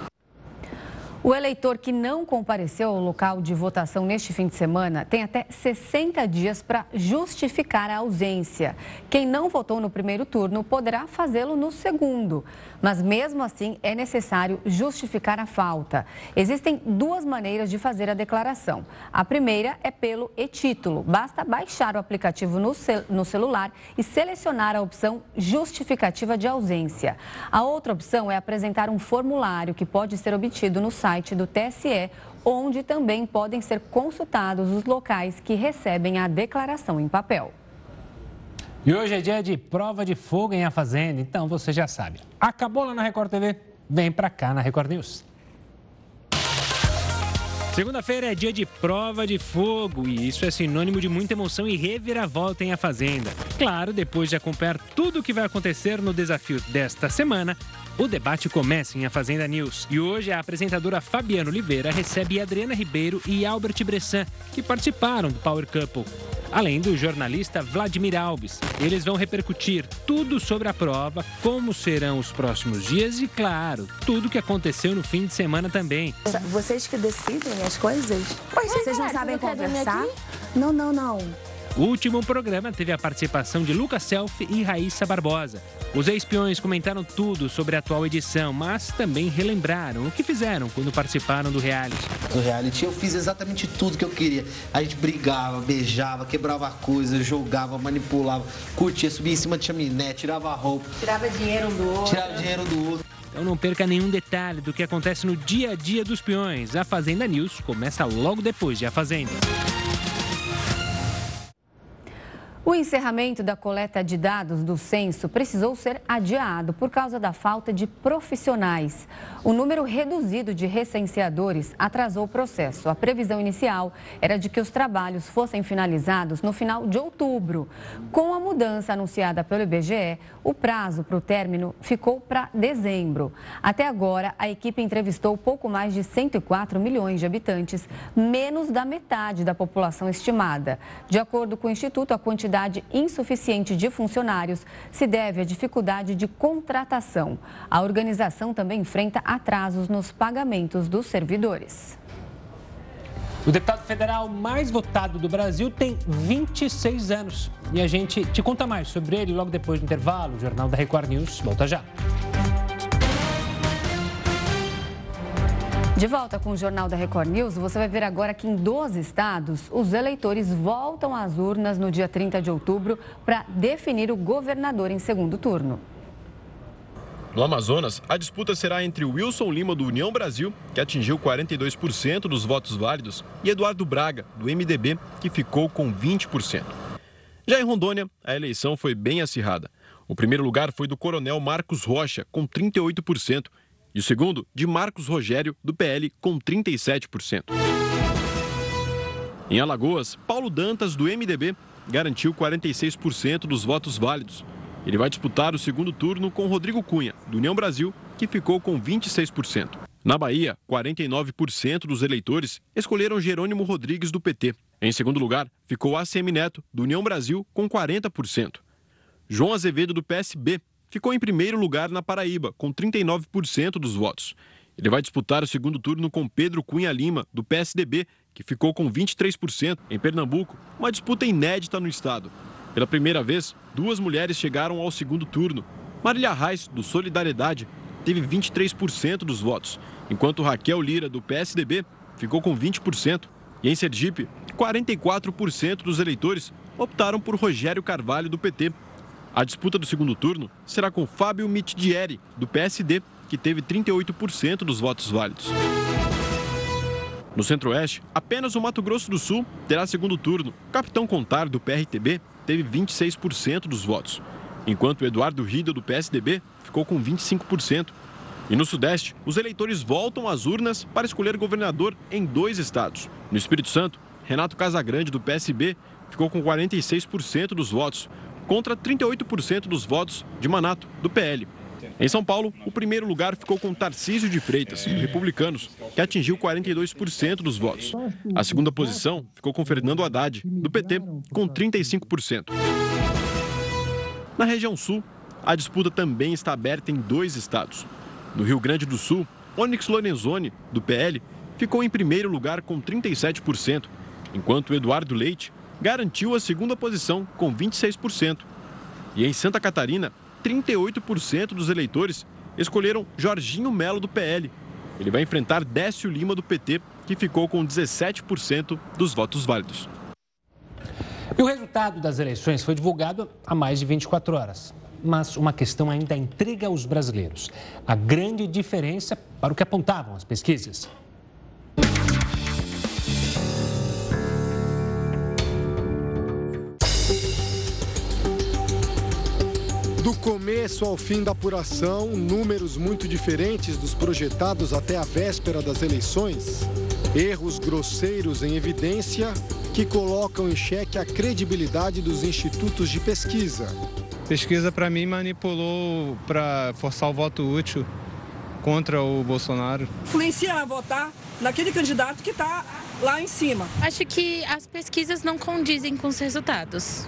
A: O eleitor que não compareceu ao local de votação neste fim de semana tem até 60 dias para justificar a ausência. Quem não votou no primeiro turno poderá fazê-lo no segundo. Mas mesmo assim é necessário justificar a falta. Existem duas maneiras de fazer a declaração. A primeira é pelo e-título. Basta baixar o aplicativo no, cel no celular e selecionar a opção justificativa de ausência. A outra opção é apresentar um formulário que pode ser obtido no site do TSE onde também podem ser consultados os locais que recebem a declaração em papel.
B: E hoje é dia de prova de fogo em A Fazenda, então você já sabe. Acabou lá na Record TV? Vem pra cá na Record News. Segunda-feira é dia de prova de fogo e isso é sinônimo de muita emoção e reviravolta em A Fazenda. Claro, depois de acompanhar tudo o que vai acontecer no desafio desta semana, o debate começa em A Fazenda News. E hoje a apresentadora Fabiana Oliveira recebe Adriana Ribeiro e Albert Bressan, que participaram do Power Couple além do jornalista Vladimir Alves. Eles vão repercutir tudo sobre a prova, como serão os próximos dias e, claro, tudo o que aconteceu no fim de semana também.
I: Vocês que decidem as coisas? Pois vocês não sabem conversar? Não, não, não.
B: O último programa teve a participação de Lucas Self e Raíssa Barbosa. Os espiões comentaram tudo sobre a atual edição, mas também relembraram o que fizeram quando participaram do reality.
J: No reality eu fiz exatamente tudo que eu queria. A gente brigava, beijava, quebrava coisas, jogava, manipulava, curtia, subia em cima de chaminé, tirava roupa.
I: Tirava dinheiro do outro.
J: Tirava dinheiro do outro.
B: Então não perca nenhum detalhe do que acontece no dia a dia dos peões. A Fazenda News começa logo depois de A Fazenda.
A: O encerramento da coleta de dados do censo precisou ser adiado por causa da falta de profissionais. O número reduzido de recenseadores atrasou o processo. A previsão inicial era de que os trabalhos fossem finalizados no final de outubro. Com a mudança anunciada pelo IBGE, o prazo para o término ficou para dezembro. Até agora, a equipe entrevistou pouco mais de 104 milhões de habitantes, menos da metade da população estimada. De acordo com o Instituto, a quantidade quantidade insuficiente de funcionários se deve à dificuldade de contratação. A organização também enfrenta atrasos nos pagamentos dos servidores.
B: O deputado federal mais votado do Brasil tem 26 anos. E a gente te conta mais sobre ele logo depois do intervalo. O Jornal da Record News volta já.
A: De volta com o Jornal da Record News, você vai ver agora que em 12 estados, os eleitores voltam às urnas no dia 30 de outubro para definir o governador em segundo turno.
D: No Amazonas, a disputa será entre Wilson Lima, do União Brasil, que atingiu 42% dos votos válidos, e Eduardo Braga, do MDB, que ficou com 20%. Já em Rondônia, a eleição foi bem acirrada. O primeiro lugar foi do coronel Marcos Rocha, com 38%, e o segundo, de Marcos Rogério, do PL, com 37%. Em Alagoas, Paulo Dantas, do MDB, garantiu 46% dos votos válidos. Ele vai disputar o segundo turno com Rodrigo Cunha, do União Brasil, que ficou com 26%. Na Bahia, 49% dos eleitores escolheram Jerônimo Rodrigues, do PT. Em segundo lugar, ficou ACM Neto, do União Brasil, com 40%. João Azevedo, do PSB, ficou em primeiro lugar na Paraíba, com 39% dos votos. Ele vai disputar o segundo turno com Pedro Cunha Lima, do PSDB, que ficou com 23%. Em Pernambuco, uma disputa inédita no estado. Pela primeira vez, duas mulheres chegaram ao segundo turno. Marília Reis, do Solidariedade, teve 23% dos votos, enquanto Raquel Lira, do PSDB, ficou com 20%. E em Sergipe, 44% dos eleitores optaram por Rogério Carvalho, do PT, a disputa do segundo turno será com Fábio Mittidieri, do PSD, que teve 38% dos votos válidos. No Centro-Oeste, apenas o Mato Grosso do Sul terá segundo turno. Capitão Contar, do PRTB, teve 26% dos votos, enquanto Eduardo Rida, do PSDB, ficou com 25%. E no Sudeste, os eleitores voltam às urnas para escolher governador em dois estados. No Espírito Santo, Renato Casagrande, do PSB, ficou com 46% dos votos, contra 38% dos votos de Manato, do PL. Em São Paulo, o primeiro lugar ficou com Tarcísio de Freitas, republicanos, que atingiu 42% dos votos. A segunda posição ficou com Fernando Haddad, do PT, com 35%. Na região sul, a disputa também está aberta em dois estados. No Rio Grande do Sul, Onyx Lorenzoni, do PL, ficou em primeiro lugar com 37%, enquanto Eduardo Leite, garantiu a segunda posição com 26%. E em Santa Catarina, 38% dos eleitores escolheram Jorginho Melo do PL. Ele vai enfrentar Décio Lima do PT, que ficou com 17% dos votos válidos.
B: E o resultado das eleições foi divulgado há mais de 24 horas. Mas uma questão ainda intriga os brasileiros: a grande diferença para o que apontavam as pesquisas.
K: Do começo ao fim da apuração, números muito diferentes dos projetados até a véspera das eleições. Erros grosseiros em evidência que colocam em xeque a credibilidade dos institutos de pesquisa.
L: Pesquisa, para mim, manipulou para forçar o voto útil contra o Bolsonaro.
M: Influencia a votar naquele candidato que está lá em cima.
N: Acho que as pesquisas não condizem com os resultados.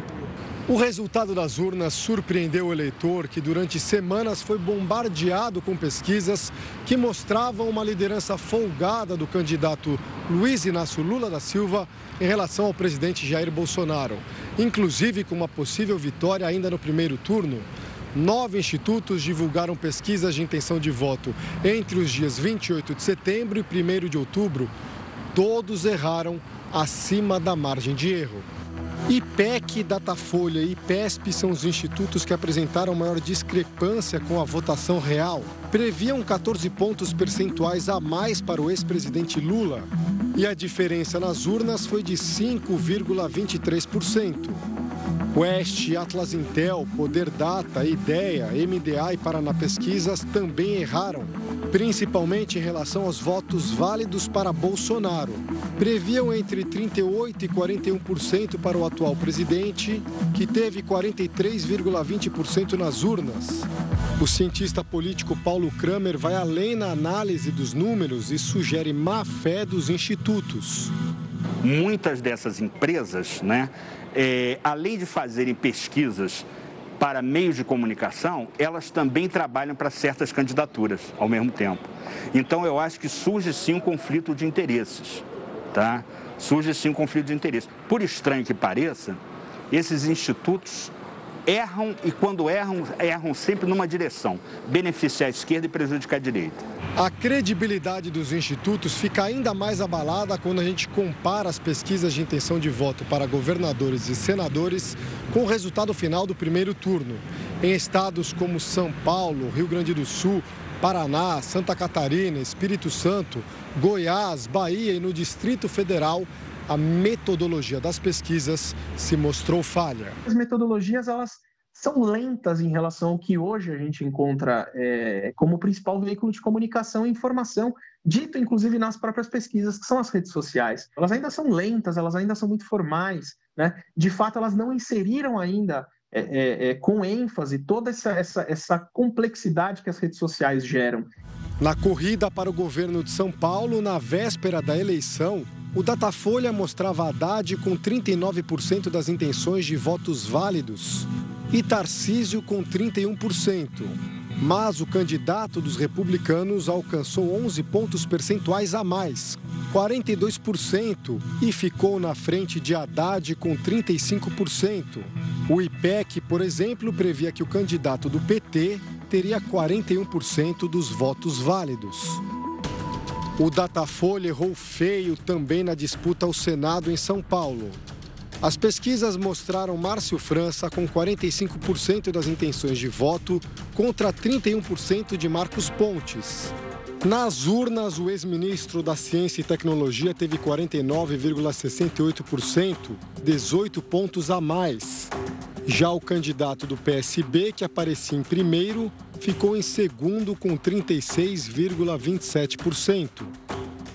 K: O resultado das urnas surpreendeu o eleitor, que durante semanas foi bombardeado com pesquisas que mostravam uma liderança folgada do candidato Luiz Inácio Lula da Silva em relação ao presidente Jair Bolsonaro, inclusive com uma possível vitória ainda no primeiro turno. Nove institutos divulgaram pesquisas de intenção de voto entre os dias 28 de setembro e 1 de outubro. Todos erraram acima da margem de erro. IPEC, Datafolha e IPESP são os institutos que apresentaram maior discrepância com a votação real. Previam 14 pontos percentuais a mais para o ex-presidente Lula. E a diferença nas urnas foi de 5,23%. West, Atlas Intel, Poder Data, Ideia, MDA e Paraná Pesquisas também erraram, principalmente em relação aos votos válidos para Bolsonaro. Previam entre 38% e 41% para o atual presidente, que teve 43,20% nas urnas. O cientista político Paulo Kramer vai além na análise dos números e sugere má fé dos institutos.
O: Muitas dessas empresas, né, é, além de fazerem pesquisas para meios de comunicação, elas também trabalham para certas candidaturas ao mesmo tempo. Então, eu acho que surge sim um conflito de interesses, tá? Surge sim um conflito de interesses. Por estranho que pareça, esses institutos erram e quando erram, erram sempre numa direção, beneficiar a esquerda e prejudicar a direita.
K: A credibilidade dos institutos fica ainda mais abalada quando a gente compara as pesquisas de intenção de voto para governadores e senadores com o resultado final do primeiro turno. Em estados como São Paulo, Rio Grande do Sul, Paraná, Santa Catarina, Espírito Santo, Goiás, Bahia e no Distrito Federal, a metodologia das pesquisas se mostrou falha.
P: As metodologias elas são lentas em relação ao que hoje a gente encontra é, como principal veículo de comunicação e informação, dito inclusive nas próprias pesquisas, que são as redes sociais. Elas ainda são lentas, elas ainda são muito formais, né? De fato, elas não inseriram ainda é, é, é com ênfase toda essa, essa, essa complexidade que as redes sociais geram.
K: Na corrida para o governo de São Paulo, na véspera da eleição, o Datafolha mostrava Haddad com 39% das intenções de votos válidos e Tarcísio com 31%. Mas o candidato dos republicanos alcançou 11 pontos percentuais a mais, 42%, e ficou na frente de Haddad com 35%. O IPEC, por exemplo, previa que o candidato do PT teria 41% dos votos válidos. O Datafolha errou feio também na disputa ao Senado em São Paulo. As pesquisas mostraram Márcio França com 45% das intenções de voto contra 31% de Marcos Pontes. Nas urnas, o ex-ministro da Ciência e Tecnologia teve 49,68%, 18 pontos a mais. Já o candidato do PSB, que aparecia em primeiro, ficou em segundo com 36,27%.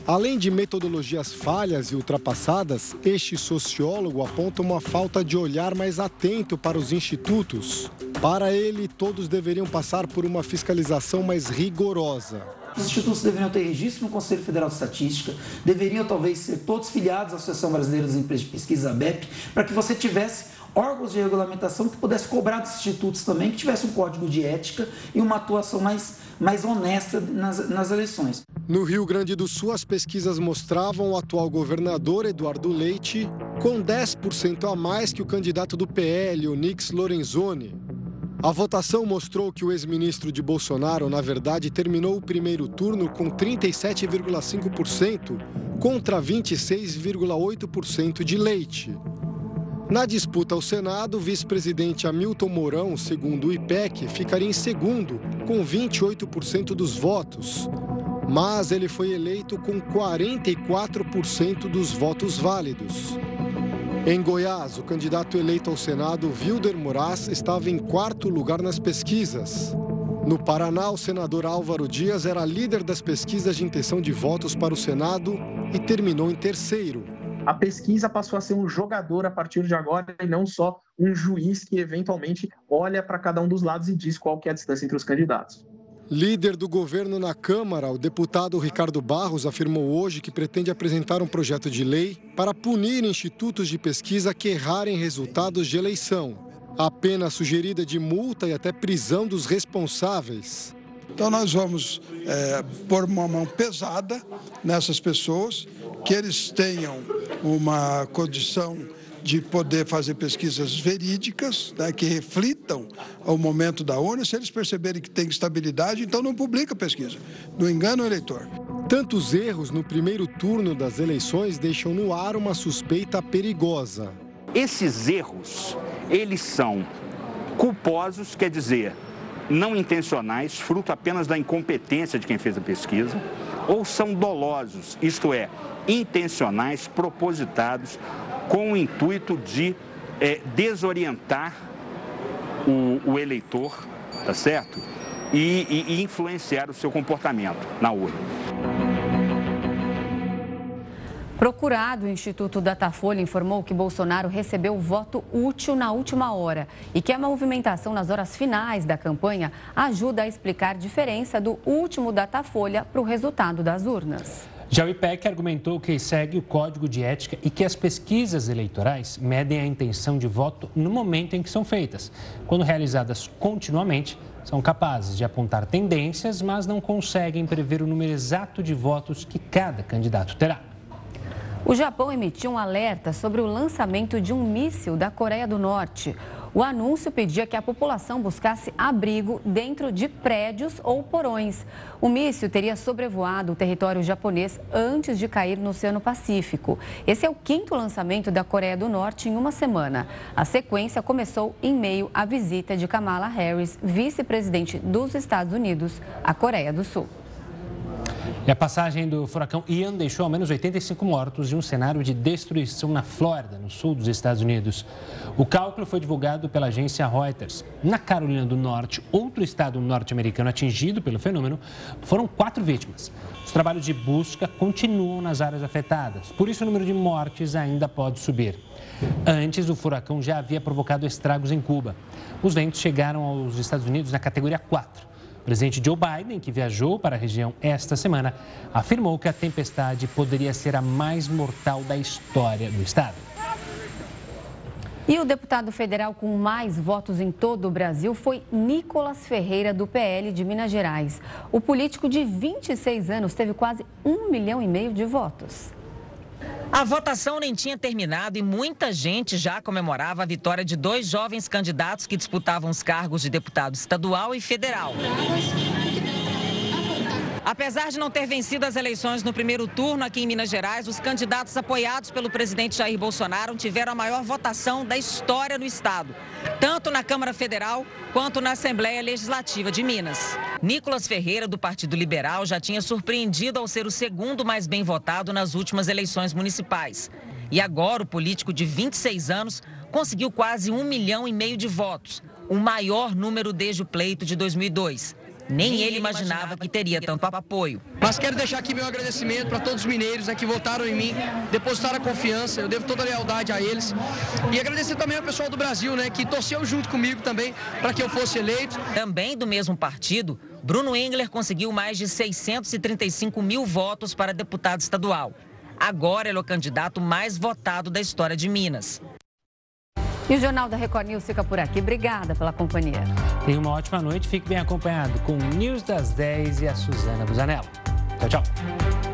K: Além de metodologias falhas e ultrapassadas, este sociólogo aponta uma falta de olhar mais atento para os institutos. Para ele, todos deveriam passar por uma fiscalização mais rigorosa.
Q: Os institutos deveriam ter registro no Conselho Federal de Estatística, deveriam talvez ser todos filiados à Associação Brasileira das Empresas de Pesquisa, ABEP, para que você tivesse órgãos de regulamentação que pudesse cobrar dos institutos também, que tivesse um código de ética e uma atuação mais, mais honesta nas, nas eleições.
K: No Rio Grande do Sul, as pesquisas mostravam o atual governador Eduardo Leite com 10% a mais que o candidato do PL, Onix Lorenzoni. A votação mostrou que o ex-ministro de Bolsonaro, na verdade, terminou o primeiro turno com 37,5% contra 26,8% de Leite. Na disputa ao Senado, o vice-presidente Hamilton Mourão, segundo o IPEC, ficaria em segundo, com 28% dos votos. Mas ele foi eleito com 44% dos votos válidos. Em Goiás, o candidato eleito ao Senado, Wilder Moraes, estava em quarto lugar nas pesquisas. No Paraná, o senador Álvaro Dias era líder das pesquisas de intenção de votos para o Senado e terminou em terceiro.
P: A pesquisa passou a ser um jogador a partir de agora e não só um juiz que eventualmente olha para cada um dos lados e diz qual é a distância entre os candidatos.
K: Líder do governo na Câmara, o deputado Ricardo Barros afirmou hoje que pretende apresentar um projeto de lei para punir institutos de pesquisa que errarem resultados de eleição. A pena sugerida de multa e até prisão dos responsáveis.
R: Então, nós vamos é, pôr uma mão pesada nessas pessoas, que eles tenham uma condição de poder fazer pesquisas verídicas, né, que reflitam o momento da urna. Se eles perceberem que tem estabilidade, então não publica a pesquisa, não engana o eleitor.
K: Tantos erros no primeiro turno das eleições deixam no ar uma suspeita perigosa.
O: Esses erros eles são culposos, quer dizer, não intencionais, fruto apenas da incompetência de quem fez a pesquisa, ou são dolosos, isto é, intencionais, propositados, com o intuito de é, desorientar o, o, eleitor, tá certo? E, e, e influenciar o seu comportamento na urna.
A: Procurado, o Instituto Datafolha informou que Bolsonaro recebeu voto útil na última hora e que a movimentação nas horas finais da campanha ajuda a explicar a diferença do último Datafolha para o resultado das urnas.
B: Já o IPEC argumentou que segue o código de ética e que as pesquisas eleitorais medem a intenção de voto no momento em que são feitas. Quando realizadas continuamente, são capazes de apontar tendências, mas não conseguem prever o número exato de votos que cada candidato terá.
A: O Japão emitiu um alerta sobre o lançamento de um míssil da Coreia do Norte. O anúncio pedia que a população buscasse abrigo dentro de prédios ou porões. O míssil teria sobrevoado o território japonês antes de cair no Oceano Pacífico. Esse é o quinto lançamento da Coreia do Norte em uma semana. A sequência começou em meio à visita de Kamala Harris, vice-presidente dos Estados Unidos, à Coreia do Sul.
B: E a passagem do furacão Ian deixou ao menos 85 mortos e um cenário de destruição na Flórida, no sul dos Estados Unidos. O cálculo foi divulgado pela agência Reuters. Na Carolina do Norte, outro estado norte-americano atingido pelo fenômeno, foram quatro vítimas. Os trabalhos de busca continuam nas áreas afetadas, por isso o número de mortes ainda pode subir. Antes, o furacão já havia provocado estragos em Cuba. Os ventos chegaram aos Estados Unidos na categoria 4 o presidente Joe Biden, que viajou para a região esta semana, afirmou que a tempestade poderia ser a mais mortal da história do estado.
A: E o deputado federal com mais votos em todo o Brasil foi Nicolas Ferreira, do PL de Minas Gerais. O político de 26 anos teve quase um milhão e meio de votos.
S: A votação nem tinha terminado e muita gente já comemorava a vitória de dois jovens candidatos que disputavam os cargos de deputado estadual e federal. Apesar de não ter vencido as eleições no primeiro turno aqui em Minas Gerais, os candidatos apoiados pelo presidente Jair Bolsonaro tiveram a maior votação da história no estado, tanto na Câmara Federal quanto na Assembleia Legislativa de Minas. Nicolas Ferreira, do Partido Liberal, já tinha surpreendido ao ser o segundo mais bem votado nas últimas eleições municipais. E agora o político de 26 anos conseguiu quase um milhão e meio de votos, o maior número desde o pleito de 2002. Nem ele imaginava que teria tanto apoio.
T: Mas quero deixar aqui meu agradecimento para todos os mineiros né, que votaram em mim, depositaram a confiança, eu devo toda a lealdade a eles. E agradecer também ao pessoal do Brasil, né, que torceu junto comigo também para que eu fosse eleito.
S: Também do mesmo partido, Bruno Engler conseguiu mais de 635 mil votos para deputado estadual. Agora ele é o candidato mais votado da história de Minas.
A: E o Jornal da Record News fica por aqui. Obrigada pela companhia.
B: Tenha uma ótima noite. Fique bem acompanhado com o News das 10 e a Suzana Busanello. Tchau, tchau.